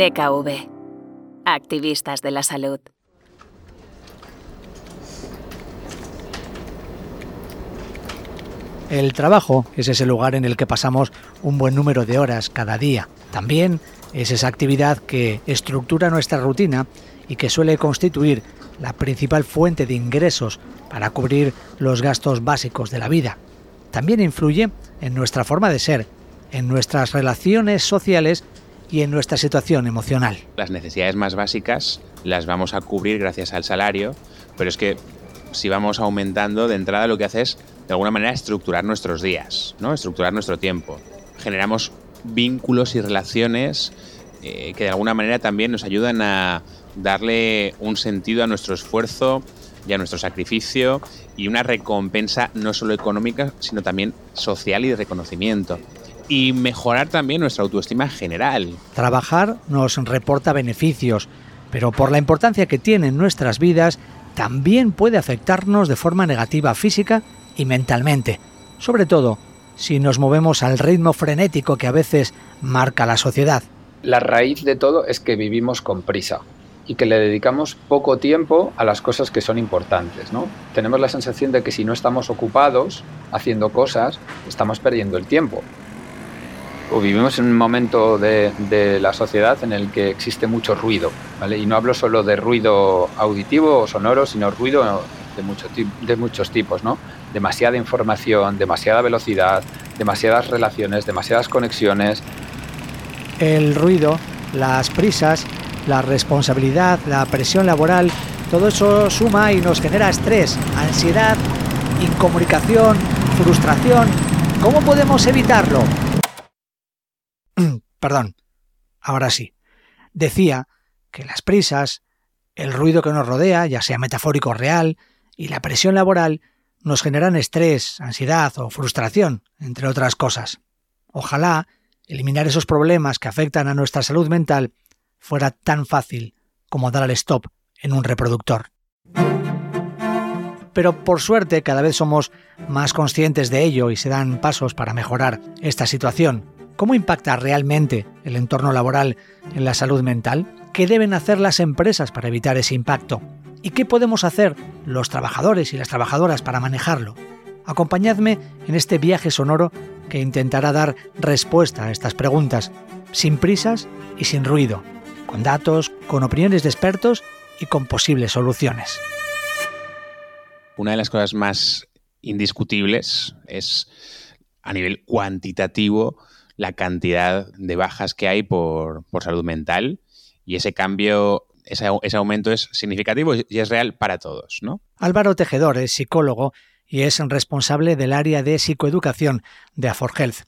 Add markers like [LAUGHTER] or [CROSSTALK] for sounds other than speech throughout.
DKV. Activistas de la salud. El trabajo es ese lugar en el que pasamos un buen número de horas cada día. También es esa actividad que estructura nuestra rutina y que suele constituir la principal fuente de ingresos para cubrir los gastos básicos de la vida. También influye en nuestra forma de ser, en nuestras relaciones sociales y en nuestra situación emocional. Las necesidades más básicas las vamos a cubrir gracias al salario, pero es que si vamos aumentando de entrada lo que hace es de alguna manera estructurar nuestros días, ¿no? estructurar nuestro tiempo. Generamos vínculos y relaciones eh, que de alguna manera también nos ayudan a darle un sentido a nuestro esfuerzo y a nuestro sacrificio y una recompensa no solo económica, sino también social y de reconocimiento. Y mejorar también nuestra autoestima general. Trabajar nos reporta beneficios, pero por la importancia que tiene en nuestras vidas, también puede afectarnos de forma negativa física y mentalmente, sobre todo si nos movemos al ritmo frenético que a veces marca la sociedad. La raíz de todo es que vivimos con prisa y que le dedicamos poco tiempo a las cosas que son importantes. ¿no? Tenemos la sensación de que si no estamos ocupados haciendo cosas, estamos perdiendo el tiempo. Vivimos en un momento de, la sociedad en el que existe mucho ruido, y no hablo solo de ruido auditivo o sonoro, sino ruido de, mucho, de muchos tipos, ¿no? demasiada información, demasiada velocidad, demasiadas relaciones, demasiadas conexiones. El ruido, las prisas, la responsabilidad, la presión laboral, todo eso suma y nos genera estrés, ansiedad, incomunicación, frustración. ¿Cómo podemos evitarlo? [CLEARS THROAT] Perdón, ahora sí. Decía que las prisas, el ruido que nos rodea, ya sea metafórico o real, y la presión laboral nos generan estrés, ansiedad o frustración, entre otras cosas. Ojalá eliminar esos problemas que afectan a nuestra salud mental fuera tan fácil como dar al stop en un reproductor. Pero por suerte cada vez somos más conscientes de ello y se dan pasos para mejorar esta situación. ¿Cómo impacta realmente el entorno laboral en la salud mental? ¿Qué deben hacer las empresas para evitar ese impacto? ¿Y qué podemos hacer los trabajadores y las trabajadoras para manejarlo? Acompañadme en este viaje sonoro que intentará dar respuesta a estas preguntas, sin prisas y sin ruido, con datos, con opiniones de expertos y con posibles soluciones. Una de las cosas más indiscutibles es a nivel cuantitativo la cantidad de bajas que hay por, por salud mental y ese cambio ese, ese, aumento es significativo y es real para todos, ¿no? Álvaro Tejedor es psicólogo y es responsable del área de psicoeducación de Afor Health.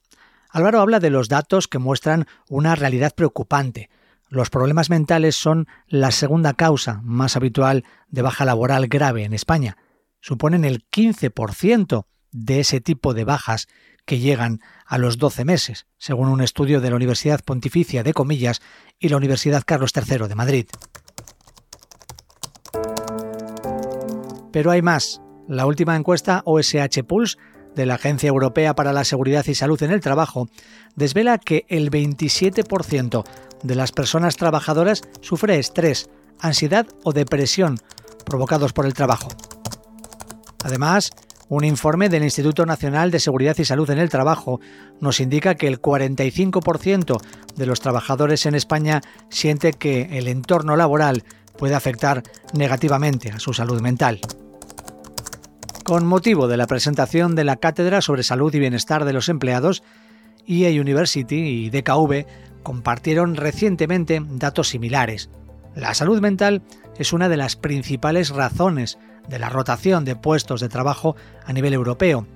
Álvaro habla de los datos que muestran una realidad preocupante. Los problemas mentales son la segunda causa más habitual de baja laboral grave en España. Suponen el 15% de ese tipo de bajas que llegan a los 12 meses, según un estudio de la Universidad Pontificia de Comillas y la Universidad Carlos III de Madrid. Pero hay más. La última encuesta OSH Pulse de la Agencia Europea para la Seguridad y Salud en el Trabajo desvela que el 27% de las personas trabajadoras sufre estrés, ansiedad o depresión provocados por el trabajo. Además, un informe del Instituto Nacional de Seguridad y Salud en el Trabajo nos indica que el 45% de los trabajadores en España siente que el entorno laboral puede afectar negativamente a su salud mental. Con motivo de la presentación de la Cátedra sobre Salud y Bienestar de los Empleados, EA University y DKV compartieron recientemente datos similares. La salud mental es una de las principales razones de la rotación de puestos de trabajo a nivel europeo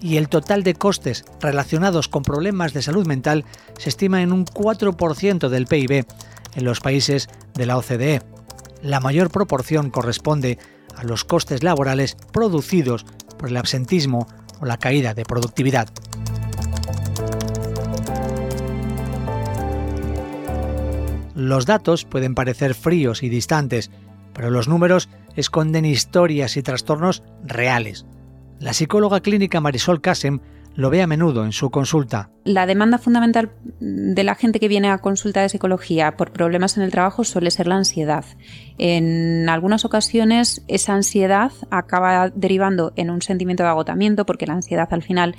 y el total de costes relacionados con problemas de salud mental se estima en un 4% del PIB en los países de la OCDE. La mayor proporción corresponde a los costes laborales producidos por el absentismo o la caída de productividad. Los datos pueden parecer fríos y distantes, pero los números esconden historias y trastornos reales. La psicóloga clínica Marisol Casem lo ve a menudo en su consulta. La demanda fundamental de la gente que viene a consulta de psicología por problemas en el trabajo suele ser la ansiedad. En algunas ocasiones esa ansiedad acaba derivando en un sentimiento de agotamiento porque la ansiedad al final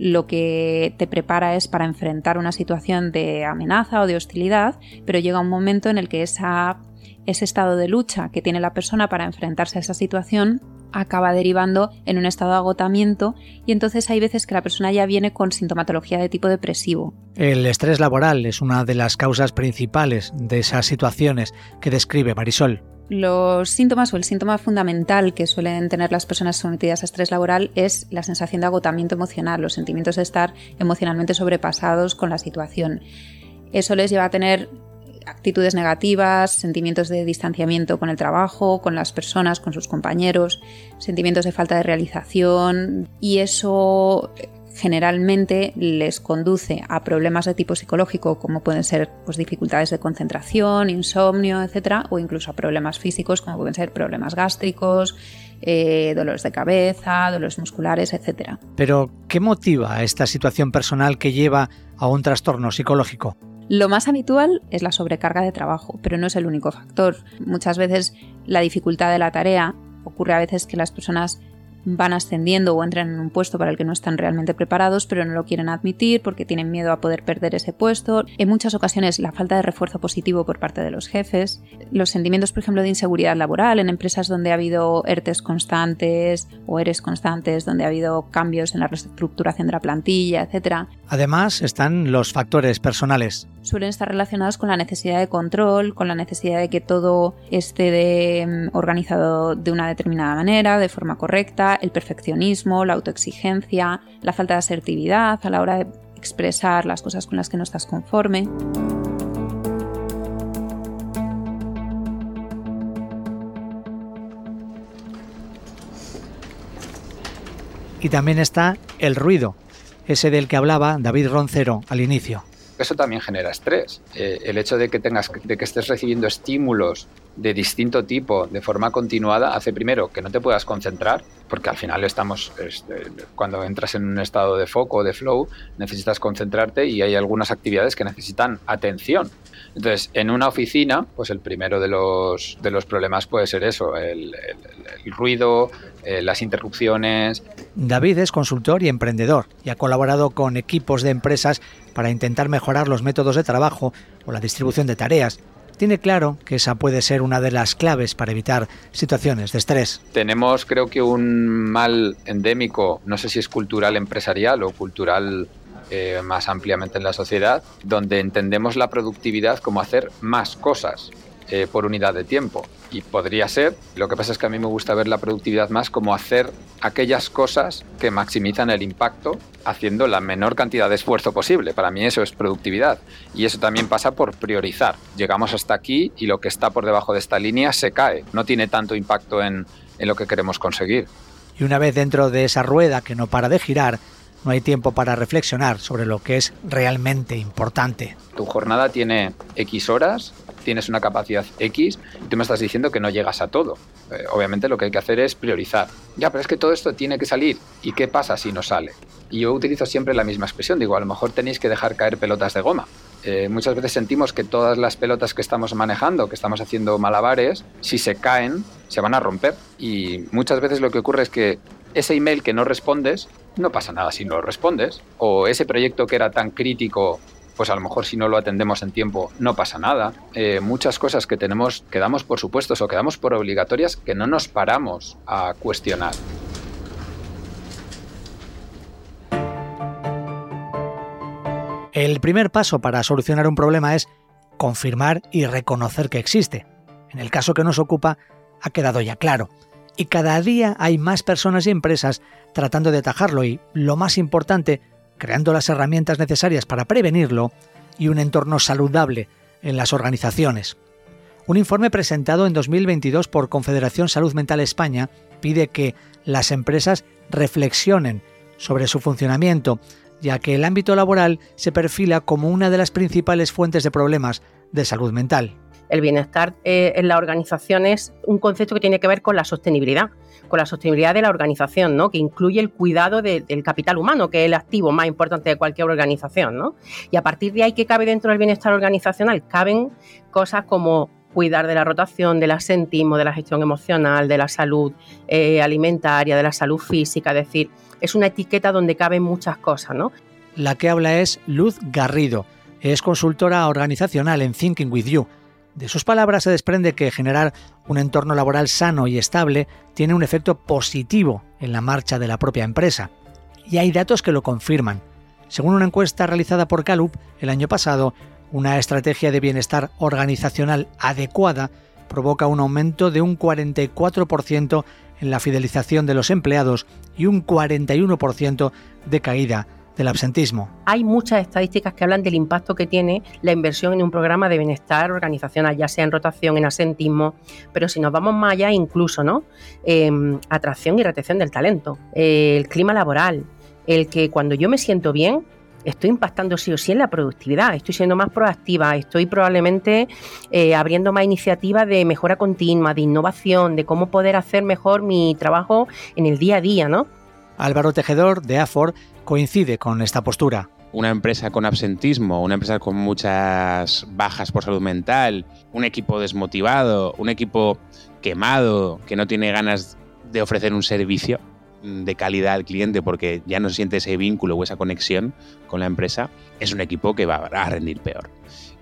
lo que te prepara es para enfrentar una situación de amenaza o de hostilidad, pero llega un momento en el que esa, ese estado de lucha que tiene la persona para enfrentarse a esa situación acaba derivando en un estado de agotamiento y entonces hay veces que la persona ya viene con sintomatología de tipo depresivo. El estrés laboral es una de las causas principales de esas situaciones que describe Marisol. Los síntomas o el síntoma fundamental que suelen tener las personas sometidas a estrés laboral es la sensación de agotamiento emocional, los sentimientos de estar emocionalmente sobrepasados con la situación. Eso les lleva a tener actitudes negativas, sentimientos de distanciamiento con el trabajo, con las personas, con sus compañeros, sentimientos de falta de realización y eso generalmente les conduce a problemas de tipo psicológico como pueden ser pues, dificultades de concentración, insomnio, etcétera, o incluso a problemas físicos como pueden ser problemas gástricos, eh, dolores de cabeza, dolores musculares, etcétera. Pero, ¿qué motiva esta situación personal que lleva a un trastorno psicológico? Lo más habitual es la sobrecarga de trabajo, pero no es el único factor. Muchas veces la dificultad de la tarea ocurre a veces que las personas van ascendiendo o entran en un puesto para el que no están realmente preparados, pero no lo quieren admitir porque tienen miedo a poder perder ese puesto. En muchas ocasiones la falta de refuerzo positivo por parte de los jefes, los sentimientos, por ejemplo, de inseguridad laboral en empresas donde ha habido ERTES constantes o ERES constantes, donde ha habido cambios en la reestructuración de la plantilla, etc. Además están los factores personales. Suelen estar relacionados con la necesidad de control, con la necesidad de que todo esté mm, organizado de una determinada manera, de forma correcta, el perfeccionismo, la autoexigencia, la falta de asertividad a la hora de expresar las cosas con las que no estás conforme. Y también está el ruido, ese del que hablaba David Roncero al inicio. Eso también genera estrés. Eh, el hecho de que tengas, de que estés recibiendo estímulos de distinto tipo de forma continuada hace primero que no te puedas concentrar, porque al final estamos, este, cuando entras en un estado de foco, de flow, necesitas concentrarte y hay algunas actividades que necesitan atención. Entonces, en una oficina, pues el primero de los, de los problemas puede ser eso, el, ruido, eh, las interrupciones. David es consultor y emprendedor y ha colaborado con equipos de empresas para intentar mejorar los métodos de trabajo o la distribución de tareas tiene claro que esa puede ser una de las claves para evitar situaciones de estrés. Tenemos creo que un mal endémico, no sé si es cultural empresarial o cultural eh, más ampliamente en la sociedad, donde entendemos la productividad como hacer más cosas. Eh, por unidad de tiempo. Y podría ser, lo que pasa es que a mí me gusta ver la productividad más como hacer aquellas cosas que maximizan el impacto haciendo la menor cantidad de esfuerzo posible. Para mí eso es productividad. Y eso también pasa por priorizar. Llegamos hasta aquí y lo que está por debajo de esta línea se cae. No tiene tanto impacto en, en lo que queremos conseguir. Y una vez dentro de esa rueda que no para de girar, no hay tiempo para reflexionar sobre lo que es realmente importante. Tu jornada tiene X horas tienes una capacidad X y tú me estás diciendo que no llegas a todo. Eh, obviamente lo que hay que hacer es priorizar. Ya, pero es que todo esto tiene que salir. ¿Y qué pasa si no sale? Y yo utilizo siempre la misma expresión. Digo, a lo mejor tenéis que dejar caer pelotas de goma. Eh, muchas veces sentimos que todas las pelotas que estamos manejando, que estamos haciendo malabares, si se caen, se van a romper. Y muchas veces lo que ocurre es que ese email que no respondes, no pasa nada si no lo respondes. O ese proyecto que era tan crítico pues a lo mejor si no lo atendemos en tiempo no pasa nada. Eh, muchas cosas que tenemos, que damos por supuestos o que damos por obligatorias que no nos paramos a cuestionar. El primer paso para solucionar un problema es confirmar y reconocer que existe. En el caso que nos ocupa, ha quedado ya claro. Y cada día hay más personas y empresas tratando de atajarlo y, lo más importante, creando las herramientas necesarias para prevenirlo y un entorno saludable en las organizaciones. Un informe presentado en 2022 por Confederación Salud Mental España pide que las empresas reflexionen sobre su funcionamiento, ya que el ámbito laboral se perfila como una de las principales fuentes de problemas de salud mental. El bienestar eh, en la organización es un concepto que tiene que ver con la sostenibilidad, con la sostenibilidad de la organización, ¿no? que incluye el cuidado del capital humano, que es el activo más importante de cualquier organización. ¿no? Y a partir de ahí, ¿qué cabe dentro del bienestar organizacional? Caben cosas como cuidar de la rotación, del asentismo, de la gestión emocional, de la salud eh, alimentaria, de la salud física, es decir, es una etiqueta donde caben muchas cosas, ¿no? La que habla es Luz Garrido, es consultora organizacional en Thinking With You. De sus palabras se desprende que generar un entorno laboral sano y estable tiene un efecto positivo en la marcha de la propia empresa. Y hay datos que lo confirman. Según una encuesta realizada por Gallup el año pasado, una estrategia de bienestar organizacional adecuada provoca un aumento de un 44% en la fidelización de los empleados y un 41% de caída del absentismo. Hay muchas estadísticas que hablan del impacto que tiene la inversión en un programa de bienestar organizacional, ya sea en rotación, en asentismo, pero si nos vamos más allá, incluso, ¿no? Em, atracción y retención del talento, el clima laboral, el que cuando yo me siento bien, estoy impactando sí o sí en la productividad, estoy siendo más proactiva, estoy probablemente eh, abriendo más iniciativas de mejora continua, de innovación, de cómo poder hacer mejor mi trabajo en el día a día, ¿no? Álvaro Tejedor, de AFOR, coincide con esta postura. Una empresa con absentismo, una empresa con muchas bajas por salud mental, un equipo desmotivado, un equipo quemado, que no tiene ganas de ofrecer un servicio, de calidad al cliente porque ya no siente ese vínculo o esa conexión con la empresa, es un equipo que va a rendir peor.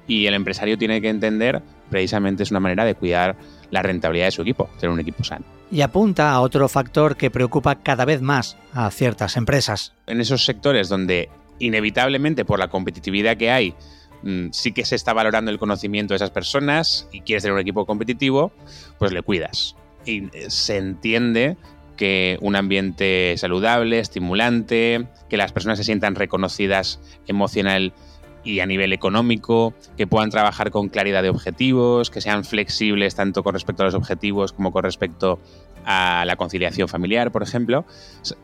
Y el empresario tiene que entender, precisamente es una manera de cuidar la rentabilidad de su equipo, tener un equipo sano. Y apunta a otro factor que preocupa cada vez más a ciertas empresas. En esos sectores donde inevitablemente por la competitividad que hay, mm, sí que se está valorando el conocimiento de esas personas y quieres tener un equipo competitivo, pues le cuidas. Y eh, se entiende que un ambiente saludable, estimulante, que las personas se sientan reconocidas emocional y a nivel económico, que puedan trabajar con claridad de objetivos, que sean flexibles tanto con respecto a los objetivos como con respecto a la conciliación familiar, por ejemplo.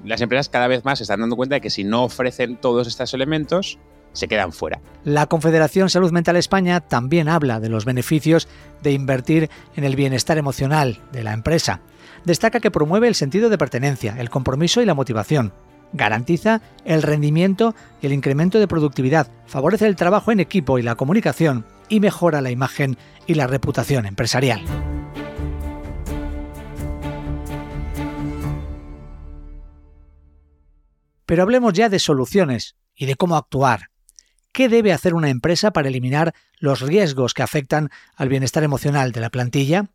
Las empresas cada vez más se están dando cuenta de que si no ofrecen todos estos elementos, se quedan fuera. La Confederación Salud Mental España también habla de los beneficios de invertir en el bienestar emocional de la empresa destaca que promueve el sentido de pertenencia, el compromiso y la motivación. Garantiza el rendimiento y el incremento de productividad, favorece el trabajo en equipo y la comunicación y mejora la imagen y la reputación empresarial. Pero hablemos ya de soluciones y de cómo actuar. ¿Qué debe hacer una empresa para eliminar los riesgos que afectan al bienestar emocional de la plantilla?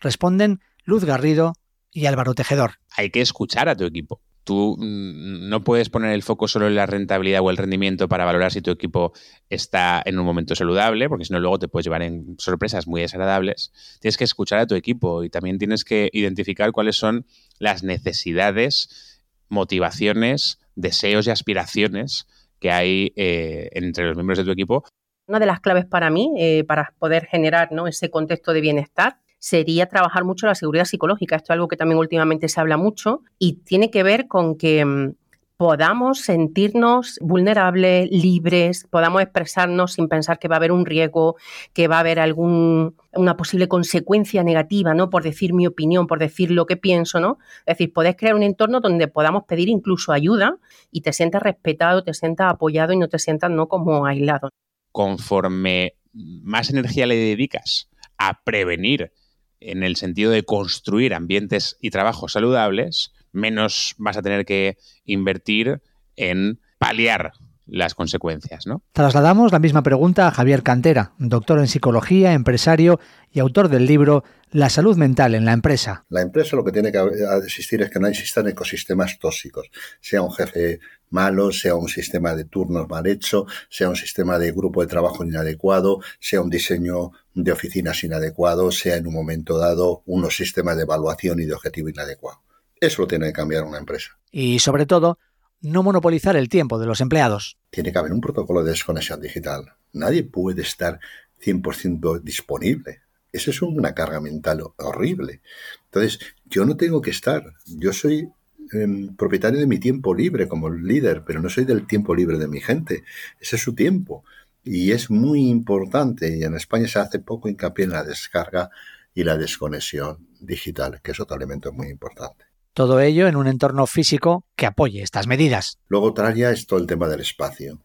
Responden Luz Garrido y Álvaro Tejedor. Hay que escuchar a tu equipo. Tú no puedes poner el foco solo en la rentabilidad o el rendimiento para valorar si tu equipo está en un momento saludable, porque si no luego te puedes llevar en sorpresas muy desagradables. Tienes que escuchar a tu equipo y también tienes que identificar cuáles son las necesidades, motivaciones, deseos y aspiraciones que hay eh, entre los miembros de tu equipo. Una de las claves para mí, eh, para poder generar ¿no? ese contexto de bienestar, sería trabajar mucho la seguridad psicológica. Esto es algo que también últimamente se habla mucho y tiene que ver con que mm, podamos sentirnos vulnerables, libres, podamos expresarnos sin pensar que va a haber un riesgo, que va a haber algún, una posible consecuencia negativa, ¿no? Por decir mi opinión, por decir lo que pienso, ¿no? Es decir, podés crear un entorno donde podamos pedir incluso ayuda y te sientas respetado, te sientas apoyado y no te sientas no como aislado. Conforme más energía le dedicas a prevenir en el sentido de construir ambientes y trabajos saludables, menos vas a tener que invertir en paliar las consecuencias, ¿no? Trasladamos la misma pregunta a Javier Cantera, doctor en psicología, empresario y autor del libro La salud mental en la empresa. La empresa lo que tiene que existir es que no existan ecosistemas tóxicos, sea un jefe malo, sea un sistema de turnos mal hecho, sea un sistema de grupo de trabajo inadecuado, sea un diseño de oficinas inadecuado, sea en un momento dado unos sistemas de evaluación y de objetivo inadecuado. Eso lo tiene que cambiar una empresa. Y sobre todo, no monopolizar el tiempo de los empleados. Tiene que haber un protocolo de desconexión digital. Nadie puede estar 100% disponible. Eso es una carga mental horrible. Entonces, yo no tengo que estar. Yo soy em, propietario de mi tiempo libre como líder, pero no soy del tiempo libre de mi gente. Ese es su tiempo. Y es muy importante, y en España se hace poco hincapié en la descarga y la desconexión digital, que es otro elemento muy importante. Todo ello en un entorno físico que apoye estas medidas. Luego otra área es todo el tema del espacio.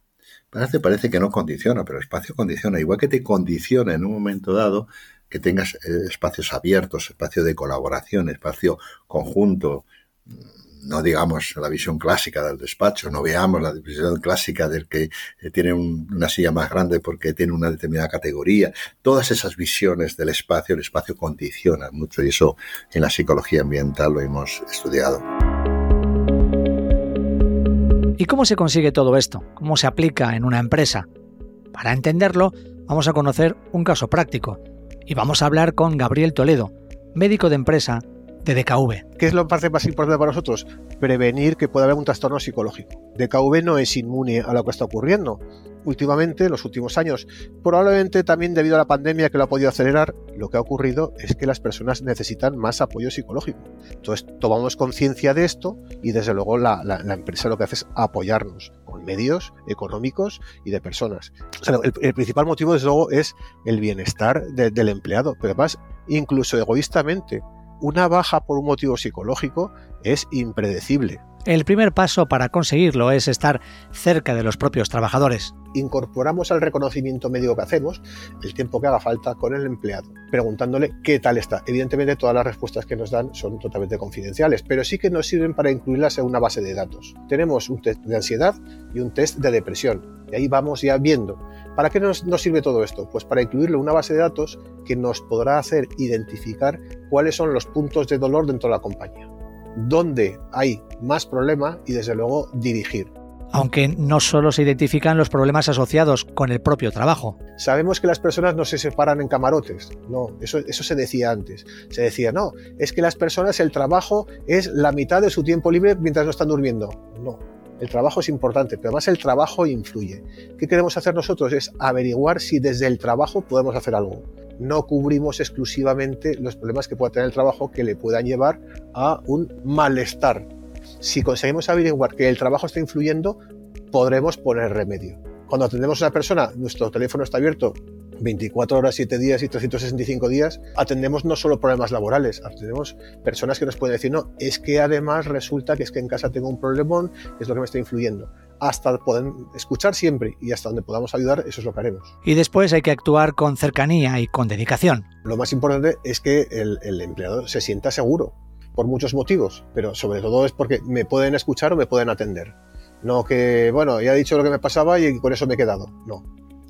Parece, parece que no condiciona, pero el espacio condiciona. Igual que te condiciona en un momento dado que tengas eh, espacios abiertos, espacio de colaboración, espacio conjunto, no digamos la visión clásica del despacho, no veamos la visión clásica del que eh, tiene una silla más grande porque tiene una determinada categoría. Todas esas visiones del espacio, el espacio condiciona mucho y eso en la psicología ambiental lo hemos estudiado. ¿Y cómo se consigue todo esto? ¿Cómo se aplica en una empresa? Para entenderlo, vamos a conocer un caso práctico y vamos a hablar con Gabriel Toledo, médico de empresa de DKV. ¿Qué es lo más importante para nosotros? Prevenir que pueda haber un trastorno psicológico. DKV no es inmune a lo que está ocurriendo. Últimamente, en los últimos años, probablemente también debido a la pandemia que lo ha podido acelerar, lo que ha ocurrido es que las personas necesitan más apoyo psicológico. Entonces, tomamos conciencia de esto y desde luego la, empresa lo que hace es apoyarnos con medios económicos y de personas. el, principal motivo, desde luego, es el bienestar del empleado, pero además, incluso egoístamente, una baja por un motivo psicológico es impredecible. El primer paso para conseguirlo es estar cerca de los propios trabajadores. Incorporamos al reconocimiento médico que hacemos el tiempo que haga falta con el empleado, preguntándole qué tal está. Evidentemente todas las respuestas que nos dan son totalmente confidenciales, pero sí que nos sirven para incluirlas en una base de datos. Tenemos un test de ansiedad y un test de depresión, y ahí vamos ya viendo. ¿Para qué nos, sirve todo esto? Pues para incluirlo en una base de datos que nos podrá hacer identificar cuáles son los puntos de dolor dentro de la compañía dónde hay más problema y desde luego dirigir. Aunque no solo se identifican los problemas asociados con el propio trabajo. Sabemos que las personas no se separan en camarotes. No, eso, eso se decía antes. Se decía, no, es que las personas, el trabajo es la mitad de su tiempo libre mientras no están durmiendo. No, el trabajo es importante, pero además el trabajo influye. ¿Qué queremos hacer nosotros? Es averiguar si desde el trabajo podemos hacer algo no cubrimos exclusivamente los problemas que pueda tener el trabajo que le puedan llevar a un malestar. Si conseguimos averiguar que el trabajo está influyendo, podremos poner remedio. Cuando atendemos a una persona, nuestro teléfono está abierto 24 horas, 7 días y 365 días, atendemos no solo problemas laborales, atendemos personas que nos pueden decir, no, es que además resulta que es que en casa tengo un problemón, es lo que me está influyendo hasta poder escuchar siempre y hasta donde podamos ayudar, eso es lo que haremos. Y después hay que actuar con cercanía y con dedicación. Lo más importante es que el, el empleado se sienta seguro, por muchos motivos, pero sobre todo es porque me pueden escuchar o me pueden atender. No que, bueno, ya he dicho lo que me pasaba y con eso me he quedado. No,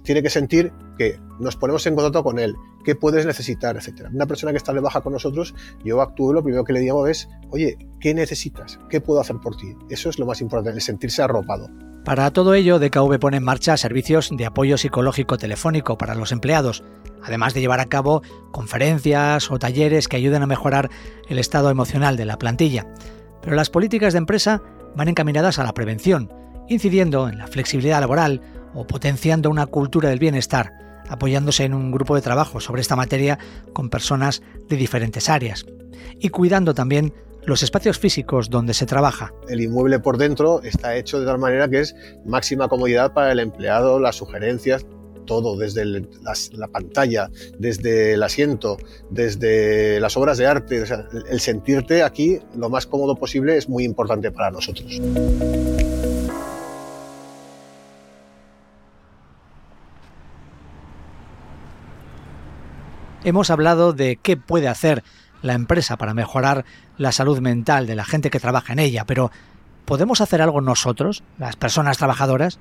tiene que sentir que nos ponemos en contacto con él, qué puedes necesitar, etc. Una persona que está de baja con nosotros, yo actúo, lo primero que le digo es, oye, ¿qué necesitas? ¿Qué puedo hacer por ti? Eso es lo más importante, el sentirse arropado. Para todo ello, DKV pone en marcha servicios de apoyo psicológico telefónico para los empleados, además de llevar a cabo conferencias o talleres que ayuden a mejorar el estado emocional de la plantilla. Pero las políticas de empresa van encaminadas a la prevención, incidiendo en la flexibilidad laboral, o potenciando una cultura del bienestar, apoyándose en un grupo de trabajo sobre esta materia con personas de diferentes áreas y cuidando también los espacios físicos donde se trabaja. El inmueble por dentro está hecho de tal manera que es máxima comodidad para el empleado, las sugerencias, todo, desde la, pantalla, desde el asiento, desde las obras de arte. el sentirte aquí lo más cómodo posible es muy importante para nosotros. Hemos hablado de qué puede hacer la empresa para mejorar la salud mental de la gente que trabaja en ella, pero ¿podemos hacer algo nosotros, las personas trabajadoras?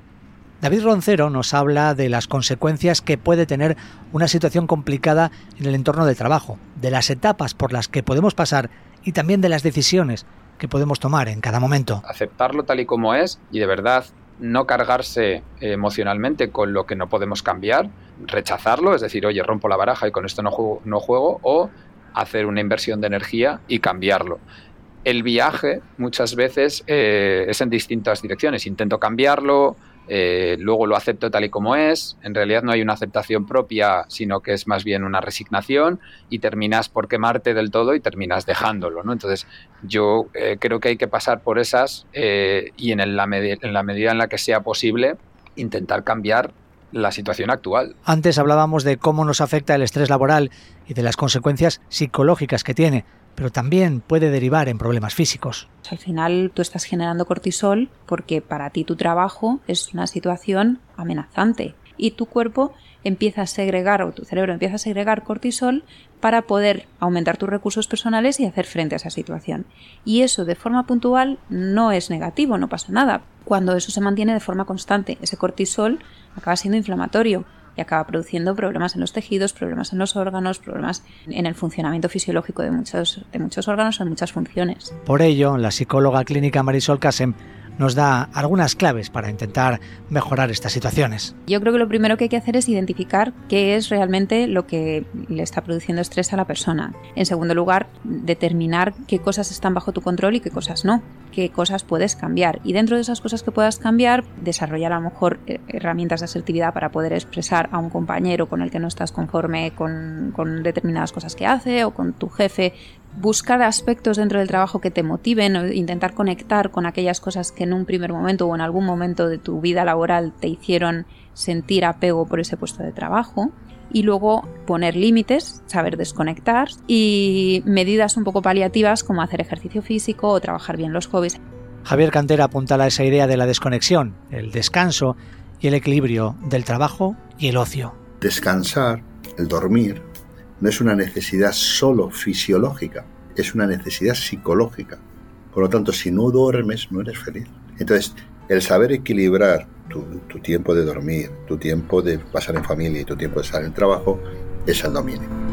David Roncero nos habla de las consecuencias que puede tener una situación complicada en el entorno de trabajo, de las etapas por las que podemos pasar y también de las decisiones que podemos tomar en cada momento. Aceptarlo tal y como es y de verdad no cargarse emocionalmente con lo que no podemos cambiar, rechazarlo, es decir, oye, rompo la baraja y con esto no juego, no juego o hacer una inversión de energía y cambiarlo. El viaje muchas veces eh, es en distintas direcciones. Intento cambiarlo, eh, luego lo acepto tal y como es, en realidad no hay una aceptación propia, sino que es más bien una resignación y terminas por quemarte del todo y terminas dejándolo. ¿no? Entonces yo eh, creo que hay que pasar por esas y en la, en la medida en la que sea posible intentar cambiar la situación actual. Antes hablábamos de cómo nos afecta el estrés laboral y de las consecuencias psicológicas que tiene, pero también puede derivar en problemas físicos. Al final tú estás generando cortisol porque para ti tu trabajo es una situación amenazante y tu cuerpo empieza a segregar o tu cerebro empieza a segregar cortisol para poder aumentar tus recursos personales y hacer frente a esa situación. Y eso de forma puntual no es negativo, no pasa nada. Cuando eso se mantiene de forma constante, ese cortisol acaba siendo inflamatorio y acaba produciendo problemas en los tejidos, problemas en los órganos, problemas en el funcionamiento fisiológico de muchos, de muchos órganos o de muchas funciones. Por ello, la psicóloga clínica Marisol Casem nos da algunas claves para intentar mejorar estas situaciones. Yo creo que lo primero que hay que hacer es identificar qué es realmente lo que le está produciendo estrés a la persona. En segundo lugar, determinar qué cosas están bajo tu control y qué cosas no, qué cosas puedes cambiar. Y dentro de esas cosas que puedas cambiar, desarrollar a lo mejor eh, herramientas de asertividad para poder expresar a un compañero con el que no estás conforme con, con determinadas cosas que hace o con tu jefe buscar aspectos dentro del trabajo que te motiven o intentar conectar con aquellas cosas que en un primer momento o en algún momento de tu vida laboral te hicieron sentir apego por ese puesto de trabajo y luego poner límites, saber desconectar y medidas un poco paliativas como hacer ejercicio físico o trabajar bien los hobbies. Javier Cantera apunta a esa idea de la desconexión, el descanso y el equilibrio del trabajo y el ocio. Descansar, el dormir, no es una necesidad solo fisiológica, es una necesidad psicológica. Por lo tanto, si no duermes, no eres feliz. Entonces, el saber equilibrar tu, tiempo de dormir, tu tiempo de pasar en familia y tu tiempo de estar en trabajo, es el dominio.